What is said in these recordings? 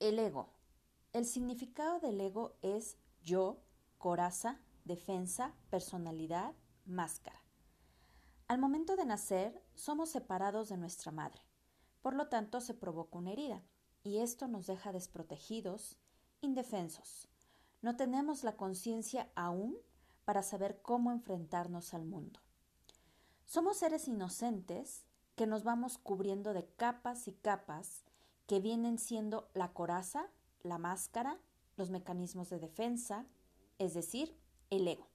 El ego. El significado del ego es yo, coraza, defensa, personalidad, máscara. Al momento de nacer, somos separados de nuestra madre. Por lo tanto, se provoca una herida, y esto nos deja desprotegidos, indefensos. No tenemos la conciencia aún para saber cómo enfrentarnos al mundo. Somos seres inocentes que nos vamos cubriendo de capas y capas que vienen siendo la coraza, la máscara, los mecanismos de defensa, es decir, el ego.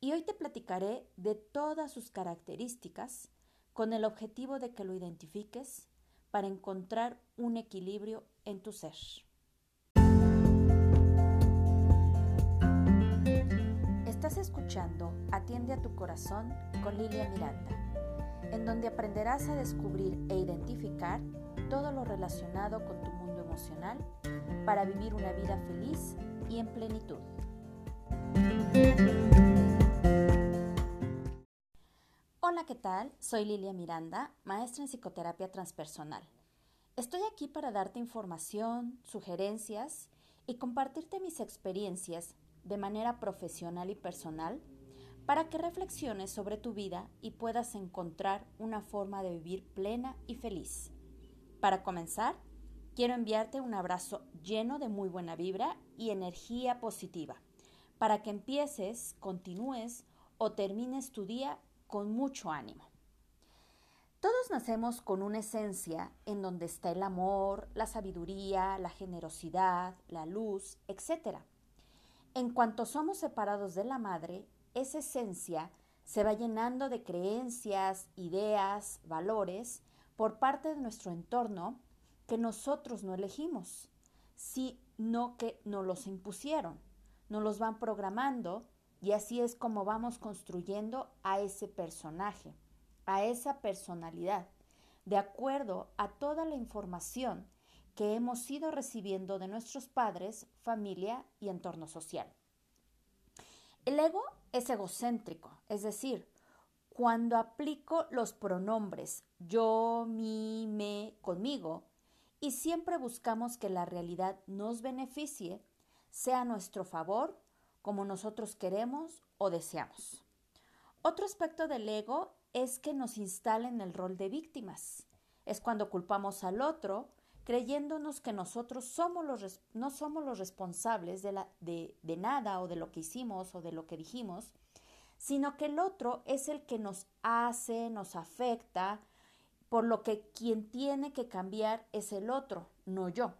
Y hoy te platicaré de todas sus características con el objetivo de que lo identifiques para encontrar un equilibrio en tu ser. Estás escuchando Atiende a tu corazón con Lilia Miranda, en donde aprenderás a descubrir e identificar todo lo relacionado con tu mundo emocional para vivir una vida feliz y en plenitud. Hola, ¿qué tal? Soy Lilia Miranda, maestra en psicoterapia transpersonal. Estoy aquí para darte información, sugerencias y compartirte mis experiencias de manera profesional y personal para que reflexiones sobre tu vida y puedas encontrar una forma de vivir plena y feliz. Para comenzar, quiero enviarte un abrazo lleno de muy buena vibra y energía positiva, para que empieces, continúes o termines tu día con mucho ánimo. Todos nacemos con una esencia en donde está el amor, la sabiduría, la generosidad, la luz, etc. En cuanto somos separados de la madre, esa esencia se va llenando de creencias, ideas, valores, por parte de nuestro entorno que nosotros no elegimos, sino que nos los impusieron, nos los van programando y así es como vamos construyendo a ese personaje, a esa personalidad, de acuerdo a toda la información que hemos ido recibiendo de nuestros padres, familia y entorno social. El ego es egocéntrico, es decir, cuando aplico los pronombres yo, mi, me, conmigo, y siempre buscamos que la realidad nos beneficie, sea a nuestro favor, como nosotros queremos o deseamos. Otro aspecto del ego es que nos instala en el rol de víctimas. Es cuando culpamos al otro, creyéndonos que nosotros somos los, no somos los responsables de, nada o de lo que hicimos o de lo que dijimos, sino que el otro es el que nos hace, nos afecta, por lo que quien tiene que cambiar es el otro, no yo.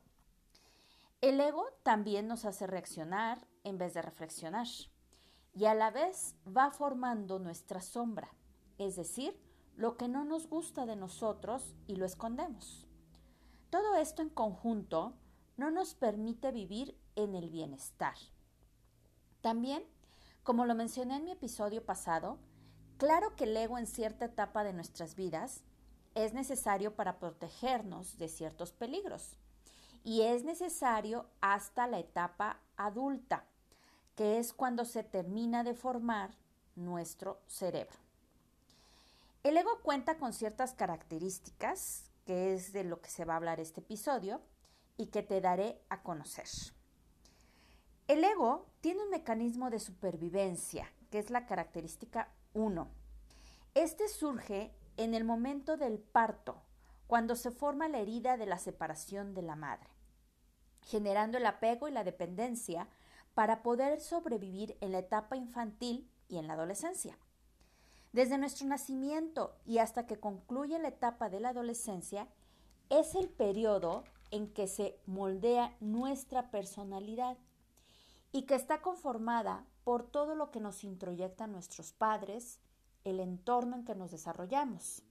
El ego también nos hace reaccionar en vez de reflexionar y a la vez va formando nuestra sombra, es decir, lo que no nos gusta de nosotros y lo escondemos. Todo esto en conjunto no nos permite vivir en el bienestar. También como lo mencioné en mi episodio pasado, claro que el ego en cierta etapa de nuestras vidas es necesario para protegernos de ciertos peligros y es necesario hasta la etapa adulta, que es cuando se termina de formar nuestro cerebro. El ego cuenta con ciertas características, que es de lo que se va a hablar este episodio, y que te daré a conocer. El ego tiene un mecanismo de supervivencia, que es la característica 1. Este surge en el momento del parto, cuando se forma la herida de la separación de la madre, generando el apego y la dependencia para poder sobrevivir en la etapa infantil y en la adolescencia. Desde nuestro nacimiento y hasta que concluye la etapa de la adolescencia, es el periodo en que se moldea nuestra personalidad y que está conformada por todo lo que nos introyectan nuestros padres, el entorno en que nos desarrollamos,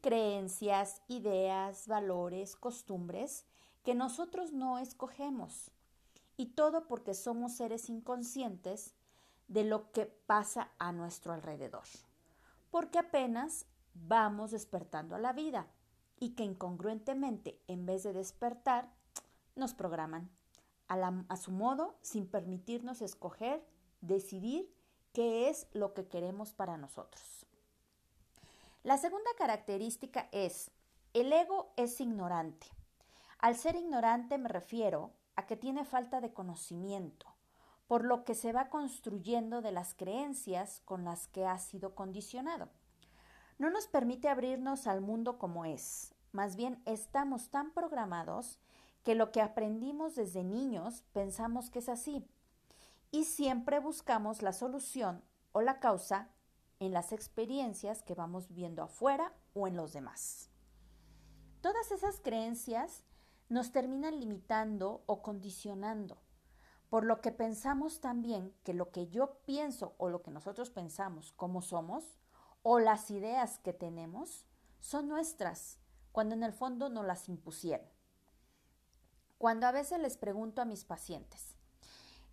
creencias, ideas, valores, costumbres que nosotros no escogemos, y todo porque somos seres inconscientes de lo que pasa a nuestro alrededor, porque apenas vamos despertando a la vida y que incongruentemente, en vez de despertar, nos programan a, su modo sin permitirnos escoger, decidir qué es lo que queremos para nosotros. La segunda característica es, el ego es ignorante. Al ser ignorante me refiero a que tiene falta de conocimiento, por lo que se va construyendo de las creencias con las que ha sido condicionado. No nos permite abrirnos al mundo como es, más bien estamos tan programados que lo que aprendimos desde niños pensamos que es así y siempre buscamos la solución o la causa en las experiencias que vamos viendo afuera o en los demás. Todas esas creencias nos terminan limitando o condicionando, por lo que pensamos también que lo que yo pienso o lo que nosotros pensamos como somos o las ideas que tenemos son nuestras, cuando en el fondo no las impusieron. Cuando a veces les pregunto a mis pacientes,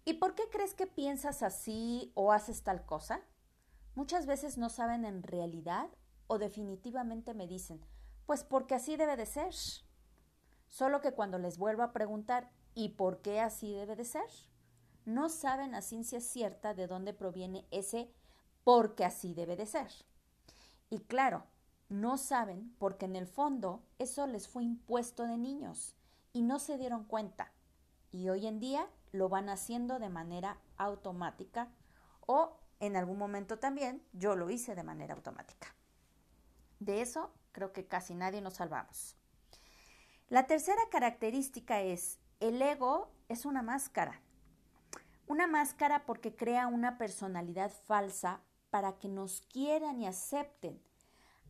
¿y por qué crees que piensas así o haces tal cosa? Muchas veces no saben en realidad o definitivamente me dicen, pues porque así debe de ser. Solo que cuando les vuelvo a preguntar, ¿y por qué así debe de ser? No saben a ciencia cierta de dónde proviene ese porque así debe de ser. Y claro, no saben porque en el fondo eso les fue impuesto de niños y no se dieron cuenta. Y hoy en día lo van haciendo de manera automática o en algún momento también yo lo hice de manera automática. De eso creo que casi nadie nos salvamos. La tercera característica es, el ego es una máscara. Una máscara porque crea una personalidad falsa para que nos quieran y acepten,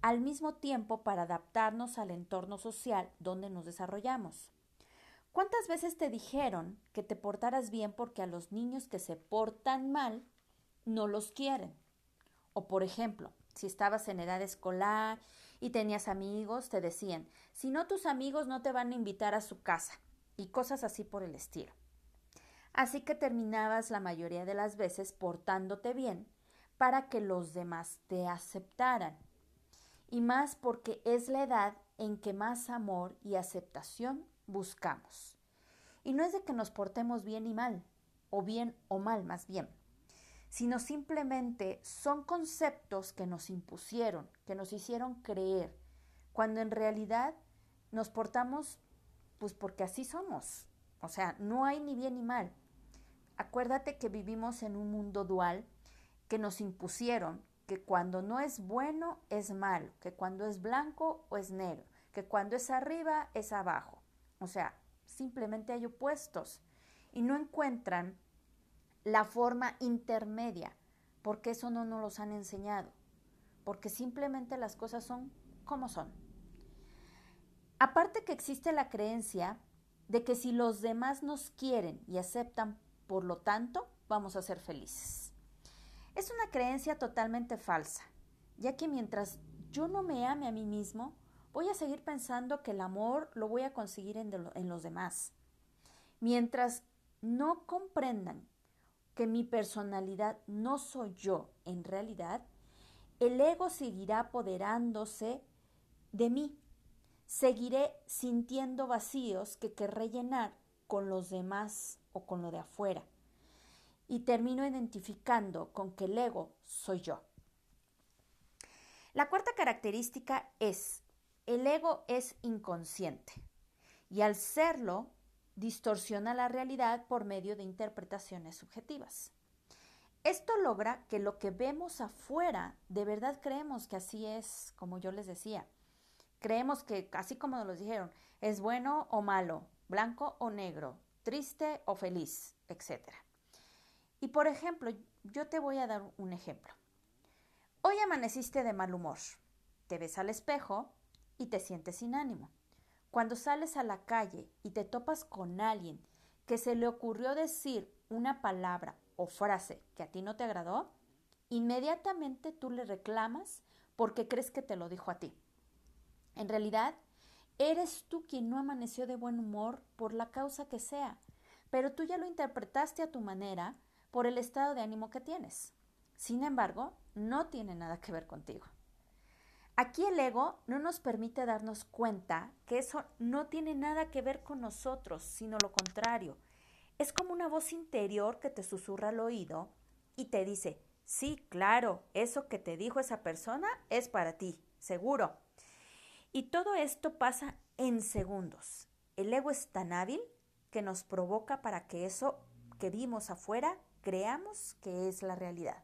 al mismo tiempo para adaptarnos al entorno social donde nos desarrollamos. ¿Cuántas veces te dijeron que te portaras bien porque a los niños que se portan mal no los quieren. O por ejemplo, si estabas en edad escolar y tenías amigos, te decían, si no tus amigos no te van a invitar a su casa y cosas así por el estilo. Así que terminabas la mayoría de las veces portándote bien para que los demás te aceptaran. Y más porque es la edad en que más amor y aceptación buscamos. Y no es de que nos portemos bien y mal, o bien o mal más bien, sino simplemente son conceptos que nos impusieron, que nos hicieron creer, cuando en realidad nos portamos pues porque así somos. O sea, no hay ni bien ni mal. Acuérdate que vivimos en un mundo dual que nos impusieron que cuando no es bueno es malo, que cuando es blanco o es negro, que cuando es arriba es abajo. O sea, simplemente hay opuestos y no encuentran la forma intermedia, porque eso no nos los han enseñado, porque simplemente las cosas son como son. Aparte que existe la creencia de que si los demás nos quieren y aceptan, por lo tanto, vamos a ser felices. Es una creencia totalmente falsa, ya que mientras yo no me ame a mí mismo, voy a seguir pensando que el amor lo voy a conseguir en, los demás. Mientras no comprendan que mi personalidad no soy yo en realidad, el ego seguirá apoderándose de mí. Seguiré sintiendo vacíos que querré llenar con los demás o con lo de afuera. Y termino identificando con que el ego soy yo. La cuarta característica es, el ego es inconsciente. Y al serlo, distorsiona la realidad por medio de interpretaciones subjetivas. Esto logra que lo que vemos afuera, de verdad creemos que así es, como yo les decía. Creemos que, así como nos lo dijeron, es bueno o malo, blanco o negro, triste o feliz, etc. Y por ejemplo, yo te voy a dar un ejemplo. Hoy amaneciste de mal humor, te ves al espejo y te sientes sin ánimo. Cuando sales a la calle y te topas con alguien que se le ocurrió decir una palabra o frase que a ti no te agradó, inmediatamente tú le reclamas porque crees que te lo dijo a ti. En realidad, eres tú quien no amaneció de buen humor por la causa que sea, pero tú ya lo interpretaste a tu manera por el estado de ánimo que tienes. Sin embargo, no tiene nada que ver contigo. Aquí el ego no nos permite darnos cuenta que eso no tiene nada que ver con nosotros, sino lo contrario. Es como una voz interior que te susurra al oído y te dice, sí, claro, eso que te dijo esa persona es para ti, seguro. Y todo esto pasa en segundos. el ego es tan hábil que nos provoca para que eso que vimos afuera creamos que es la realidad.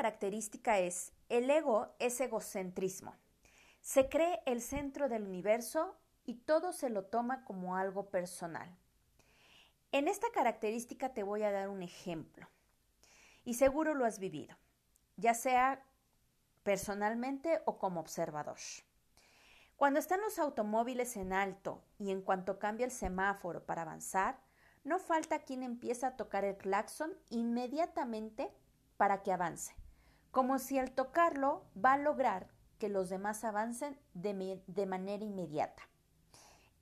Característica es, el ego es egocentrismo. Se cree el centro del universo y todo se lo toma como algo personal. En esta característica te voy a dar un ejemplo y seguro lo has vivido, ya sea personalmente o como observador. Cuando están los automóviles en alto y en cuanto cambia el semáforo para avanzar, no falta quien empieza a tocar el claxon inmediatamente para que avance, como si al tocarlo va a lograr que los demás avancen de, manera inmediata.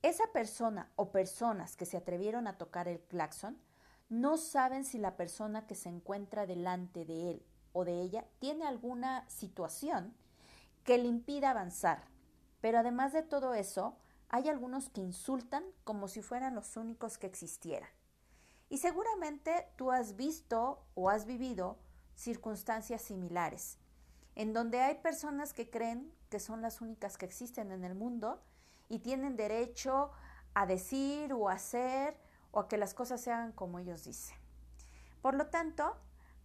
Esa persona o personas que se atrevieron a tocar el claxon no saben si la persona que se encuentra delante de él o de ella tiene alguna situación que le impida avanzar. Pero además de todo eso, hay algunos que insultan como si fueran los únicos que existieran. Y seguramente tú has visto o has vivido circunstancias similares, en donde hay personas que creen que son las únicas que existen en el mundo y tienen derecho a decir o hacer o a que las cosas se hagan como ellos dicen. Por lo tanto,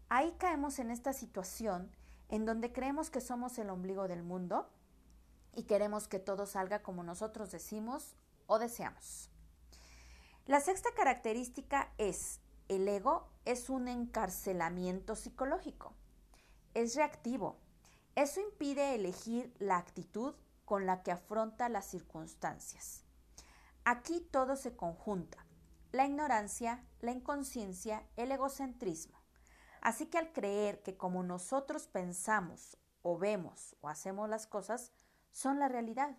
ahí caemos en esta situación en donde creemos que somos el ombligo del mundo y queremos que todo salga como nosotros decimos o deseamos. La sexta característica es el ego es un encarcelamiento psicológico. Es reactivo. Eso impide elegir la actitud con la que afronta las circunstancias. Aquí todo se conjunta. La ignorancia, la inconsciencia, el egocentrismo. Así que al creer que como nosotros pensamos o vemos o hacemos las cosas, son la realidad.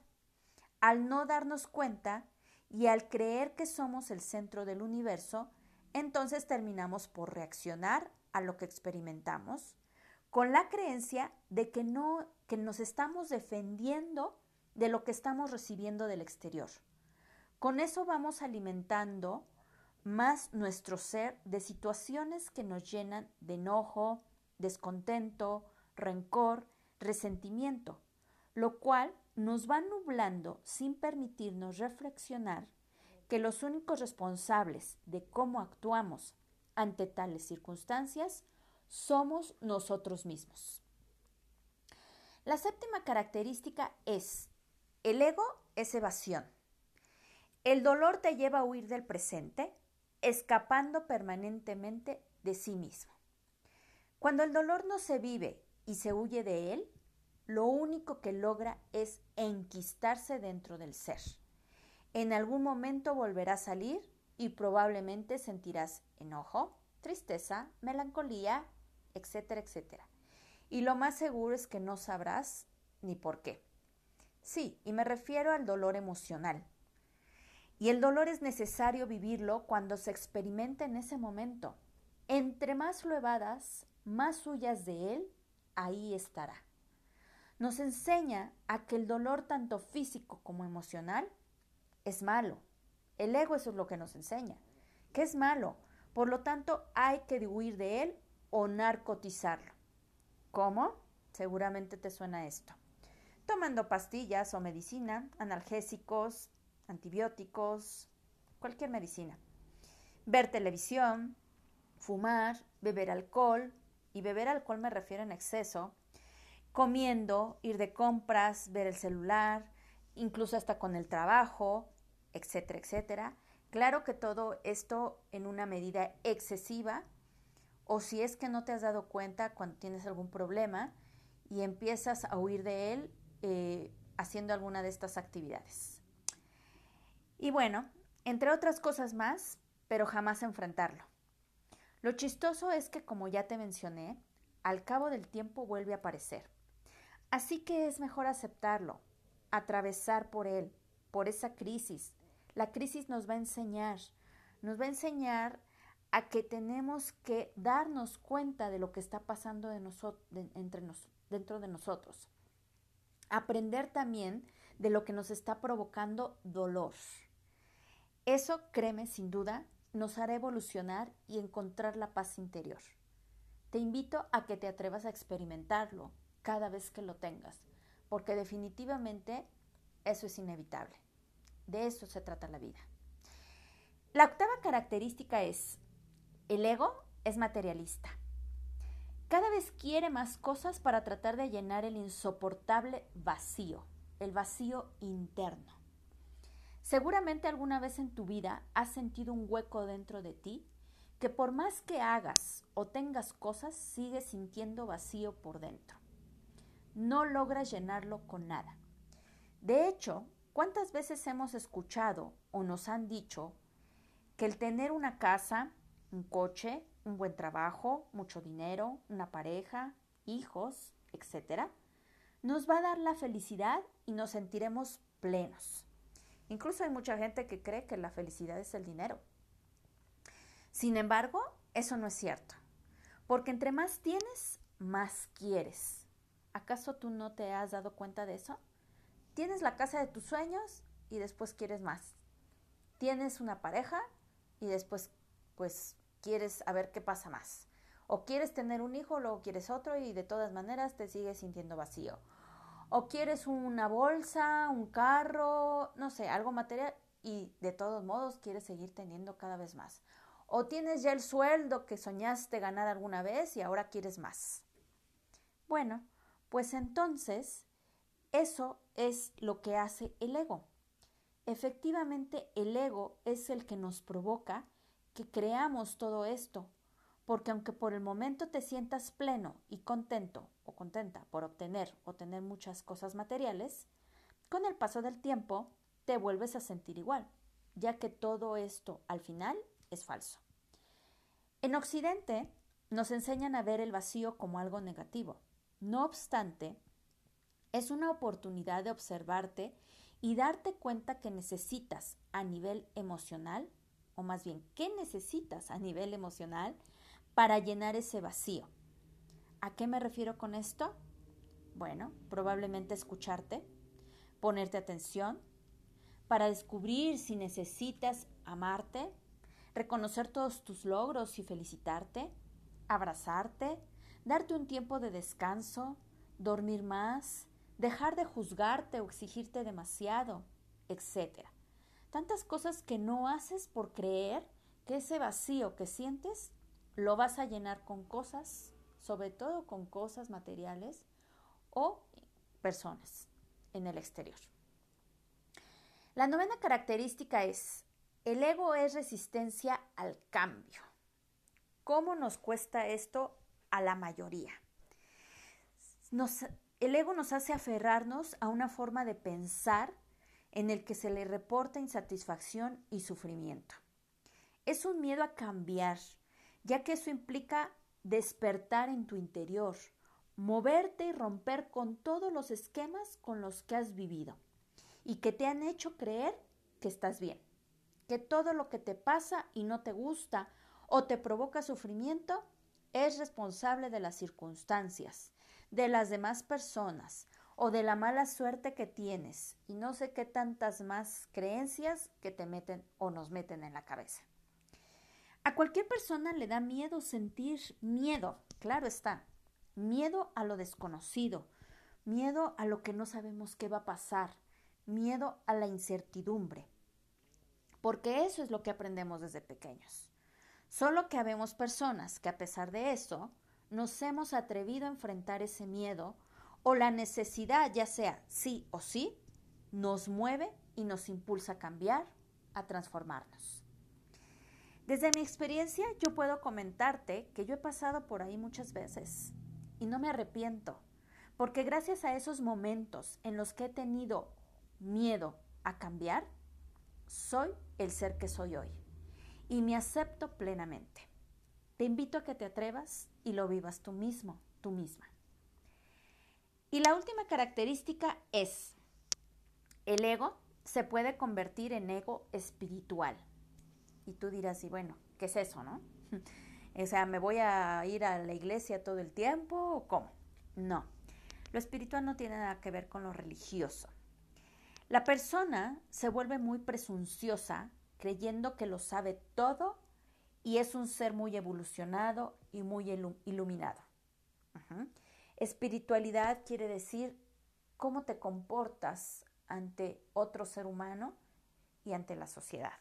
Al no darnos cuenta y al creer que somos el centro del universo, entonces terminamos por reaccionar a lo que experimentamos con la creencia de que no que nos estamos defendiendo de lo que estamos recibiendo del exterior. Con eso vamos alimentando más nuestro ser de situaciones que nos llenan de enojo, descontento, rencor, resentimiento, lo cual nos va nublando sin permitirnos reflexionar que los únicos responsables de cómo actuamos ante tales circunstancias somos nosotros mismos. La séptima característica es, el ego es evasión. El dolor te lleva a huir del presente, escapando permanentemente de sí mismo. Cuando el dolor no se vive y se huye de él, lo único que logra es enquistarse dentro del ser. En algún momento volverá a salir y probablemente sentirás enojo, tristeza, melancolía, etcétera, etcétera. Y lo más seguro es que no sabrás ni por qué. Sí, y me refiero al dolor emocional. Y el dolor es necesario vivirlo cuando se experimenta en ese momento. Entre más lo evadas, más huyas de él, ahí estará. Nos enseña a que el dolor tanto físico como emocional es malo. El ego eso es lo que nos enseña, que es malo. Por lo tanto, hay que huir de él o narcotizarlo. ¿Cómo? Seguramente te suena esto. Tomando pastillas o medicina, analgésicos, antibióticos, cualquier medicina. Ver televisión, fumar, beber alcohol, y beber alcohol me refiero en exceso, comiendo, ir de compras, ver el celular, incluso hasta con el trabajo, etcétera, etcétera. Claro que todo esto en una medida excesiva o si es que no te has dado cuenta cuando tienes algún problema y empiezas a huir de él eh, haciendo alguna de estas actividades. Y bueno, entre otras cosas más, pero jamás enfrentarlo. Lo chistoso es que, como ya te mencioné, al cabo del tiempo vuelve a aparecer. Así que es mejor aceptarlo, atravesar por él, por esa crisis. La crisis nos va a enseñar, nos va a enseñar a que tenemos que darnos cuenta de lo que está pasando de entre dentro de nosotros. Aprender también de lo que nos está provocando dolor. Eso, créeme, sin duda, nos hará evolucionar y encontrar la paz interior. Te invito a que te atrevas a experimentarlo cada vez que lo tengas, porque definitivamente eso es inevitable. De eso se trata la vida. La octava característica es el ego es materialista. Cada vez quiere más cosas para tratar de llenar el insoportable vacío, el vacío interno. Seguramente alguna vez en tu vida has sentido un hueco dentro de ti que por más que hagas o tengas cosas, sigues sintiendo vacío por dentro. No logras llenarlo con nada. De hecho, ¿cuántas veces hemos escuchado o nos han dicho que el tener una casa, un coche, un buen trabajo, mucho dinero, una pareja, hijos, etcétera, nos va a dar la felicidad y nos sentiremos plenos. Incluso hay mucha gente que cree que la felicidad es el dinero. Sin embargo, eso no es cierto, porque entre más tienes, más quieres. ¿Acaso tú no te has dado cuenta de eso? Tienes la casa de tus sueños y después quieres más. Tienes una pareja y después pues quieres a ver qué pasa más. O quieres tener un hijo, luego quieres otro y de todas maneras te sigues sintiendo vacío. O quieres una bolsa, un carro, no sé, algo material y de todos modos quieres seguir teniendo cada vez más. O tienes ya el sueldo que soñaste ganar alguna vez y ahora quieres más. Bueno, pues entonces eso es lo que hace el ego. Efectivamente, el ego es el que nos provoca que creamos todo esto, porque aunque por el momento te sientas pleno y contento o contenta por obtener o tener muchas cosas materiales, con el paso del tiempo te vuelves a sentir igual, ya que todo esto al final es falso. En Occidente nos enseñan a ver el vacío como algo negativo. No obstante, es una oportunidad de observarte y darte cuenta que necesitas a nivel emocional o más bien, ¿qué necesitas a nivel emocional para llenar ese vacío? ¿A qué me refiero con esto? Bueno, probablemente escucharte, ponerte atención, para descubrir si necesitas amarte, reconocer todos tus logros y felicitarte, abrazarte, darte un tiempo de descanso, dormir más, dejar de juzgarte o exigirte demasiado, etc tantas cosas que no haces por creer que ese vacío que sientes lo vas a llenar con cosas, sobre todo con cosas materiales o personas en el exterior. La novena característica es, el ego es resistencia al cambio. ¿Cómo nos cuesta esto a la mayoría? El ego nos hace aferrarnos a una forma de pensar en el que se le reporta insatisfacción y sufrimiento. Es un miedo a cambiar, ya que eso implica despertar en tu interior, moverte y romper con todos los esquemas con los que has vivido y que te han hecho creer que estás bien, que todo lo que te pasa y no te gusta o te provoca sufrimiento es responsable de las circunstancias, de las demás personas o de la mala suerte que tienes y no sé qué tantas más creencias que te meten o nos meten en la cabeza. A cualquier persona le da miedo sentir miedo, claro está, miedo a lo desconocido, miedo a lo que no sabemos qué va a pasar, miedo a la incertidumbre, porque eso es lo que aprendemos desde pequeños. Solo que habemos personas que a pesar de eso nos hemos atrevido a enfrentar ese miedo o la necesidad, ya sea sí o sí, nos mueve y nos impulsa a cambiar, a transformarnos. Desde mi experiencia yo puedo comentarte que yo he pasado por ahí muchas veces y no me arrepiento, porque gracias a esos momentos en los que he tenido miedo a cambiar, soy el ser que soy hoy y me acepto plenamente. Te invito a que te atrevas y lo vivas tú mismo, tú misma. Y la última característica es, el ego se puede convertir en ego espiritual. Y tú dirás, y bueno, ¿qué es eso, no? o sea, ¿me voy a ir a la iglesia todo el tiempo o cómo? No, lo espiritual no tiene nada que ver con lo religioso. La persona se vuelve muy presunciosa creyendo que lo sabe todo y es un ser muy evolucionado y muy iluminado. Espiritualidad quiere decir cómo te comportas ante otro ser humano y ante la sociedad.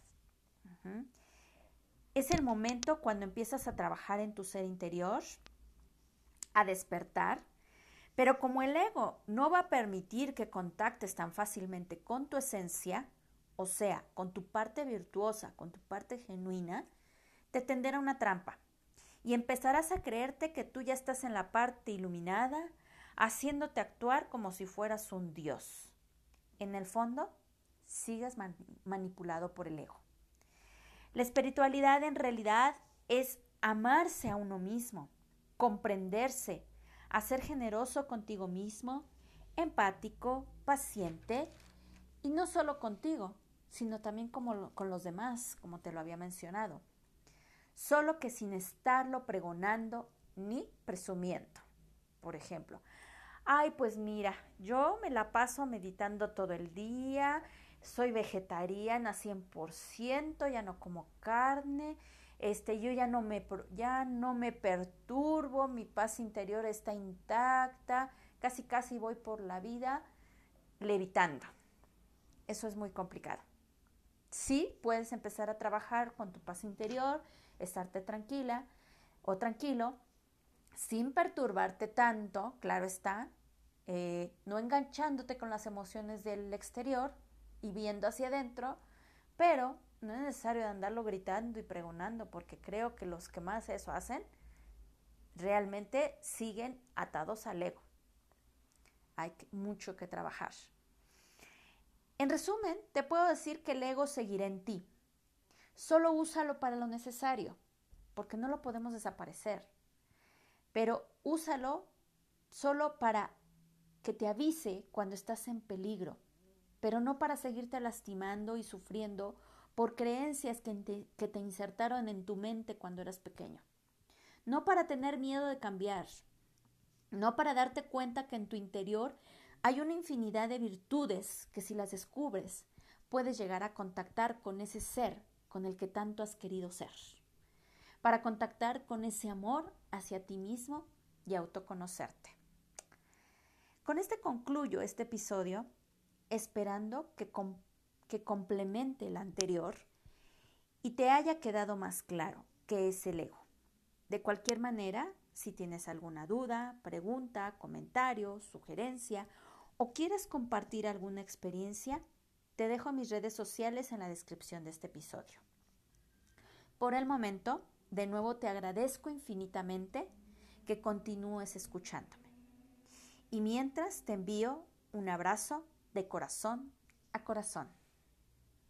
Es el momento cuando empiezas a trabajar en tu ser interior, a despertar, pero como el ego no va a permitir que contactes tan fácilmente con tu esencia, o sea, con tu parte virtuosa, con tu parte genuina, te tenderá una trampa y empezarás a creerte que tú ya estás en la parte iluminada, haciéndote actuar como si fueras un dios. En el fondo, sigues manipulado por el ego. La espiritualidad en realidad es amarse a uno mismo, comprenderse, a ser generoso contigo mismo, empático, paciente, y no solo contigo, sino también como, con los demás, como te lo había mencionado. Solo que sin estarlo pregonando ni presumiendo. Por ejemplo, ay, pues mira, yo me la paso meditando todo el día, soy vegetariana 100%, ya no como carne, este, yo ya no me, ya no me perturbo, mi paz interior está intacta, casi casi voy por la vida levitando. Eso es muy complicado. Sí, puedes empezar a trabajar con tu paz interior, estarte tranquila o tranquilo, sin perturbarte tanto, claro está, eh, no enganchándote con las emociones del exterior y viendo hacia adentro, pero no es necesario andarlo gritando y pregonando, porque creo que los que más eso hacen realmente siguen atados al ego. Hay mucho que trabajar. En resumen, te puedo decir que el ego seguirá en ti. Solo úsalo para lo necesario, porque no lo podemos desaparecer. Pero úsalo solo para que te avise cuando estás en peligro, pero no para seguirte lastimando y sufriendo por creencias que te, insertaron en tu mente cuando eras pequeño. No para tener miedo de cambiar, no para darte cuenta que en tu interior hay una infinidad de virtudes que si las descubres puedes llegar a contactar con ese ser con el que tanto has querido ser, para contactar con ese amor hacia ti mismo y autoconocerte. Con este concluyo este episodio, esperando que, que complemente el anterior y te haya quedado más claro qué es el ego. De cualquier manera, si tienes alguna duda, pregunta, comentario, sugerencia o quieres compartir alguna experiencia, te dejo mis redes sociales en la descripción de este episodio. Por el momento, de nuevo te agradezco infinitamente que continúes escuchándome. Y mientras te envío un abrazo de corazón a corazón.